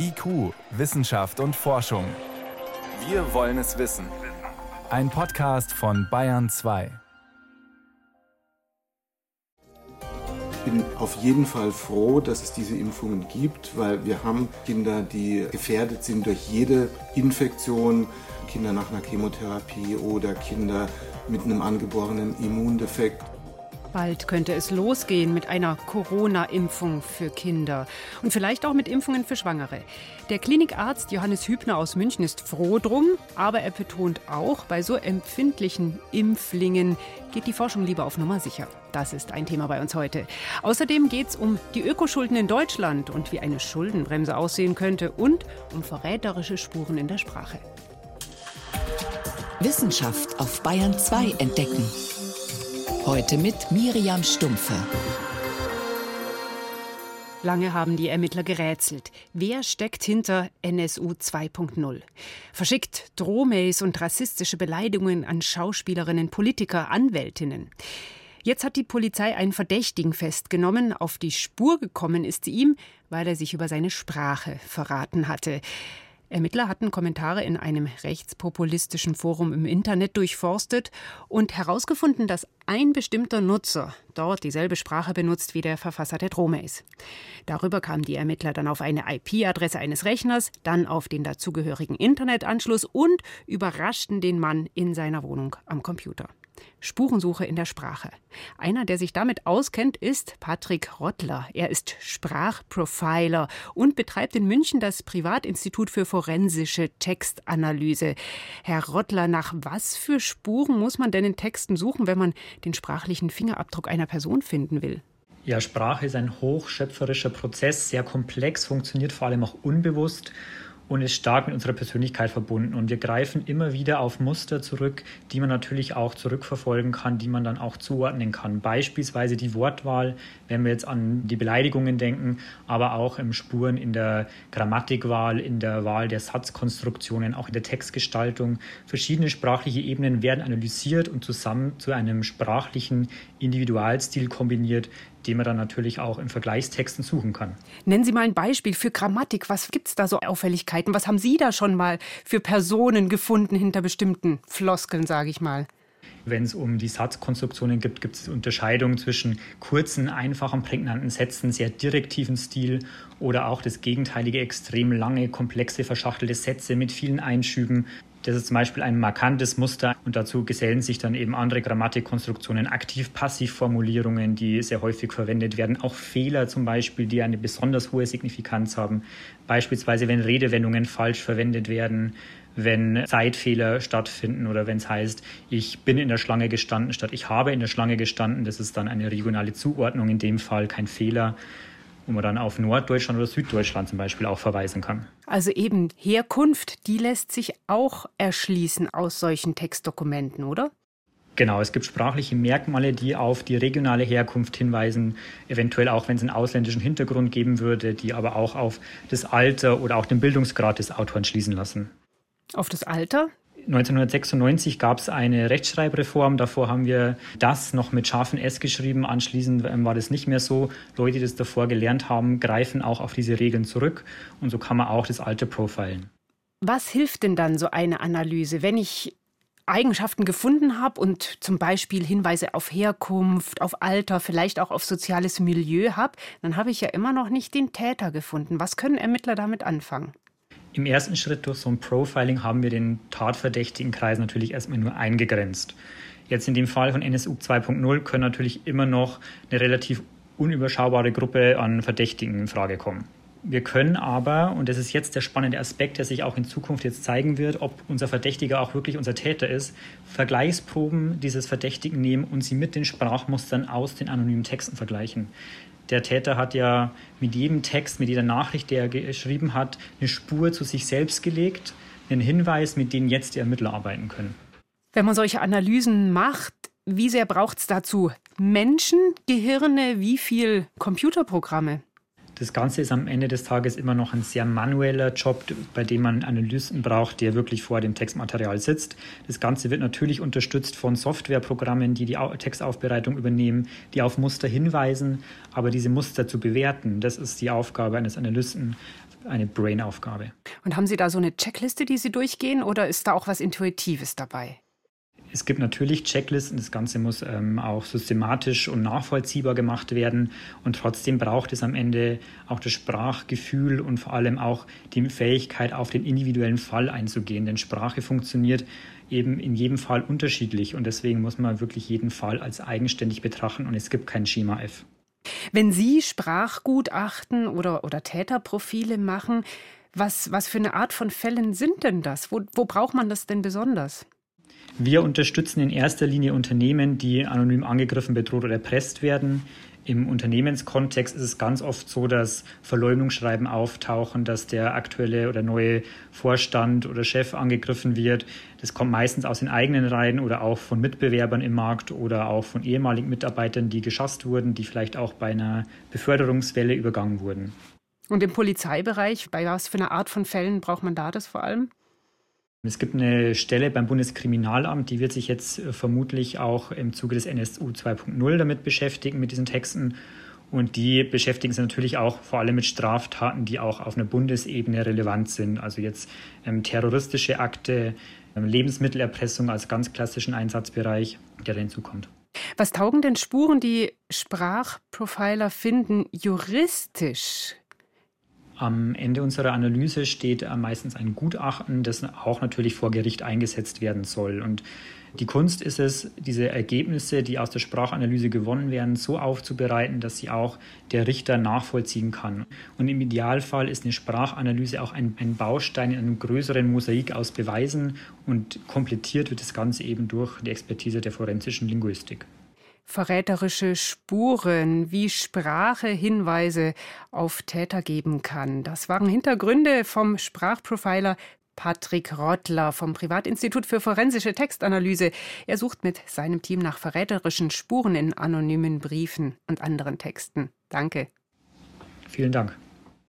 IQ, Wissenschaft und Forschung. Wir wollen es wissen. Ein Podcast von Bayern 2. Ich bin auf jeden Fall froh, dass es diese Impfungen gibt, weil wir haben Kinder, die gefährdet sind durch jede Infektion, Kinder nach einer Chemotherapie oder Kinder mit einem angeborenen Immundefekt. Bald könnte es losgehen mit einer Corona-Impfung für Kinder und vielleicht auch mit Impfungen für Schwangere. Der Klinikarzt Johannes Hübner aus München ist froh drum, aber er betont auch, bei so empfindlichen Impflingen geht die Forschung lieber auf Nummer sicher. Das ist ein Thema bei uns heute. Außerdem geht es um die Ökoschulden in Deutschland und wie eine Schuldenbremse aussehen könnte und um verräterische Spuren in der Sprache. Wissenschaft auf Bayern 2 entdecken. Heute mit Miriam Stumpfe. Lange haben die Ermittler gerätselt. Wer steckt hinter NSU 2.0? Verschickt Drohmails und rassistische Beleidigungen an Schauspielerinnen, Politiker, Anwältinnen. Jetzt hat die Polizei einen Verdächtigen festgenommen. Auf die Spur gekommen ist sie ihm, weil er sich über seine Sprache verraten hatte. Ermittler hatten Kommentare in einem rechtspopulistischen Forum im Internet durchforstet und herausgefunden, dass ein bestimmter Nutzer dort dieselbe Sprache benutzt wie der Verfasser der Drohmails. Darüber kamen die Ermittler dann auf eine IP-Adresse eines Rechners, dann auf den dazugehörigen Internetanschluss und überraschten den Mann in seiner Wohnung am Computer. Spurensuche in der Sprache. Einer, der sich damit auskennt, ist Patrick Rottler. Er ist Sprachprofiler und betreibt in München das Privatinstitut für forensische Textanalyse. Herr Rottler, nach was für Spuren muss man denn in Texten suchen, wenn man den sprachlichen Fingerabdruck einer Person finden will? Ja, Sprache ist ein hochschöpferischer Prozess, sehr komplex, funktioniert vor allem auch unbewusst und ist stark mit unserer Persönlichkeit verbunden. Und wir greifen immer wieder auf Muster zurück, die man natürlich auch zurückverfolgen kann, die man dann auch zuordnen kann. Beispielsweise die Wortwahl, wenn wir jetzt an die Beleidigungen denken, aber auch im Spuren in der Grammatikwahl, in der Wahl der Satzkonstruktionen, auch in der Textgestaltung. Verschiedene sprachliche Ebenen werden analysiert und zusammen zu einem sprachlichen Individualstil kombiniert, den man dann natürlich auch in Vergleichstexten suchen kann. Nennen Sie mal ein Beispiel für Grammatik. Was gibt es da so Auffälligkeiten? Was haben Sie da schon mal für Personen gefunden hinter bestimmten Floskeln, sage ich mal? Wenn es um die Satzkonstruktionen gibt, gibt es Unterscheidungen zwischen kurzen, einfachen, prägnanten Sätzen, sehr direktiven Stil oder auch das gegenteilige, extrem lange, komplexe, verschachtelte Sätze mit vielen Einschüben. Das ist zum Beispiel ein markantes Muster und dazu gesellen sich dann eben andere Grammatikkonstruktionen, Aktiv-Passiv-Formulierungen, die sehr häufig verwendet werden, auch Fehler zum Beispiel, die eine besonders hohe Signifikanz haben, beispielsweise wenn Redewendungen falsch verwendet werden, wenn Zeitfehler stattfinden oder wenn es heißt, ich bin in der Schlange gestanden statt ich habe in der Schlange gestanden. Das ist dann eine regionale Zuordnung, in dem Fall kein Fehler wo man dann auf Norddeutschland oder Süddeutschland zum Beispiel auch verweisen kann. Also eben Herkunft, die lässt sich auch erschließen aus solchen Textdokumenten, oder? Genau, es gibt sprachliche Merkmale, die auf die regionale Herkunft hinweisen, eventuell auch, wenn es einen ausländischen Hintergrund geben würde, die aber auch auf das Alter oder auch den Bildungsgrad des Autoren schließen lassen. Auf das Alter? 1996 gab es eine Rechtschreibreform. Davor haben wir das noch mit scharfen S geschrieben. Anschließend ähm, war das nicht mehr so. Leute, die das davor gelernt haben, greifen auch auf diese Regeln zurück. Und so kann man auch das Alte profilen. Was hilft denn dann so eine Analyse, wenn ich Eigenschaften gefunden habe und zum Beispiel Hinweise auf Herkunft, auf Alter, vielleicht auch auf soziales Milieu habe, dann habe ich ja immer noch nicht den Täter gefunden. Was können Ermittler damit anfangen? Im ersten Schritt durch so ein Profiling haben wir den tatverdächtigen Kreis natürlich erstmal nur eingegrenzt. Jetzt in dem Fall von NSU 2.0 können natürlich immer noch eine relativ unüberschaubare Gruppe an Verdächtigen in Frage kommen. Wir können aber, und das ist jetzt der spannende Aspekt, der sich auch in Zukunft jetzt zeigen wird, ob unser Verdächtiger auch wirklich unser Täter ist, Vergleichsproben dieses Verdächtigen nehmen und sie mit den Sprachmustern aus den anonymen Texten vergleichen der Täter hat ja mit jedem Text, mit jeder Nachricht, die er geschrieben hat, eine Spur zu sich selbst gelegt, einen Hinweis, mit dem jetzt die Ermittler arbeiten können. Wenn man solche Analysen macht, wie sehr braucht es dazu Menschen, Gehirne, wie viel Computerprogramme? Das Ganze ist am Ende des Tages immer noch ein sehr manueller Job, bei dem man Analysten braucht, der wirklich vor dem Textmaterial sitzt. Das Ganze wird natürlich unterstützt von Softwareprogrammen, die die Textaufbereitung übernehmen, die auf Muster hinweisen. Aber diese Muster zu bewerten, das ist die Aufgabe eines Analysten eine Brain-Aufgabe. Und haben Sie da so eine Checkliste, die Sie durchgehen oder ist da auch was Intuitives dabei? Es gibt natürlich Checklisten, das Ganze muss ähm, auch systematisch und nachvollziehbar gemacht werden und trotzdem braucht es am Ende auch das Sprachgefühl und vor allem auch die Fähigkeit, auf den individuellen Fall einzugehen, denn Sprache funktioniert eben in jedem Fall unterschiedlich und deswegen muss man wirklich jeden Fall als eigenständig betrachten und es gibt kein Schema F. Wenn Sie Sprachgutachten oder, oder Täterprofile machen, was, was für eine Art von Fällen sind denn das? Wo, wo braucht man das denn besonders? Wir unterstützen in erster Linie Unternehmen, die anonym angegriffen, bedroht oder erpresst werden. Im Unternehmenskontext ist es ganz oft so, dass Verleumdungsschreiben auftauchen, dass der aktuelle oder neue Vorstand oder Chef angegriffen wird. Das kommt meistens aus den eigenen Reihen oder auch von Mitbewerbern im Markt oder auch von ehemaligen Mitarbeitern, die geschasst wurden, die vielleicht auch bei einer Beförderungswelle übergangen wurden. Und im Polizeibereich, bei was für einer Art von Fällen braucht man da das vor allem? Es gibt eine Stelle beim Bundeskriminalamt, die wird sich jetzt äh, vermutlich auch im Zuge des NSU 2.0 damit beschäftigen, mit diesen Texten. Und die beschäftigen sich natürlich auch vor allem mit Straftaten, die auch auf einer Bundesebene relevant sind. Also jetzt ähm, terroristische Akte, ähm, Lebensmittelerpressung als ganz klassischen Einsatzbereich, der da hinzukommt. Was taugen denn Spuren, die Sprachprofiler finden, juristisch? Am Ende unserer Analyse steht meistens ein Gutachten, das auch natürlich vor Gericht eingesetzt werden soll. Und die Kunst ist es, diese Ergebnisse, die aus der Sprachanalyse gewonnen werden, so aufzubereiten, dass sie auch der Richter nachvollziehen kann. Und im Idealfall ist eine Sprachanalyse auch ein, ein Baustein in einem größeren Mosaik aus Beweisen und komplettiert wird das Ganze eben durch die Expertise der forensischen Linguistik verräterische Spuren, wie Sprache Hinweise auf Täter geben kann. Das waren Hintergründe vom Sprachprofiler Patrick Rottler vom Privatinstitut für forensische Textanalyse. Er sucht mit seinem Team nach verräterischen Spuren in anonymen Briefen und anderen Texten. Danke. Vielen Dank.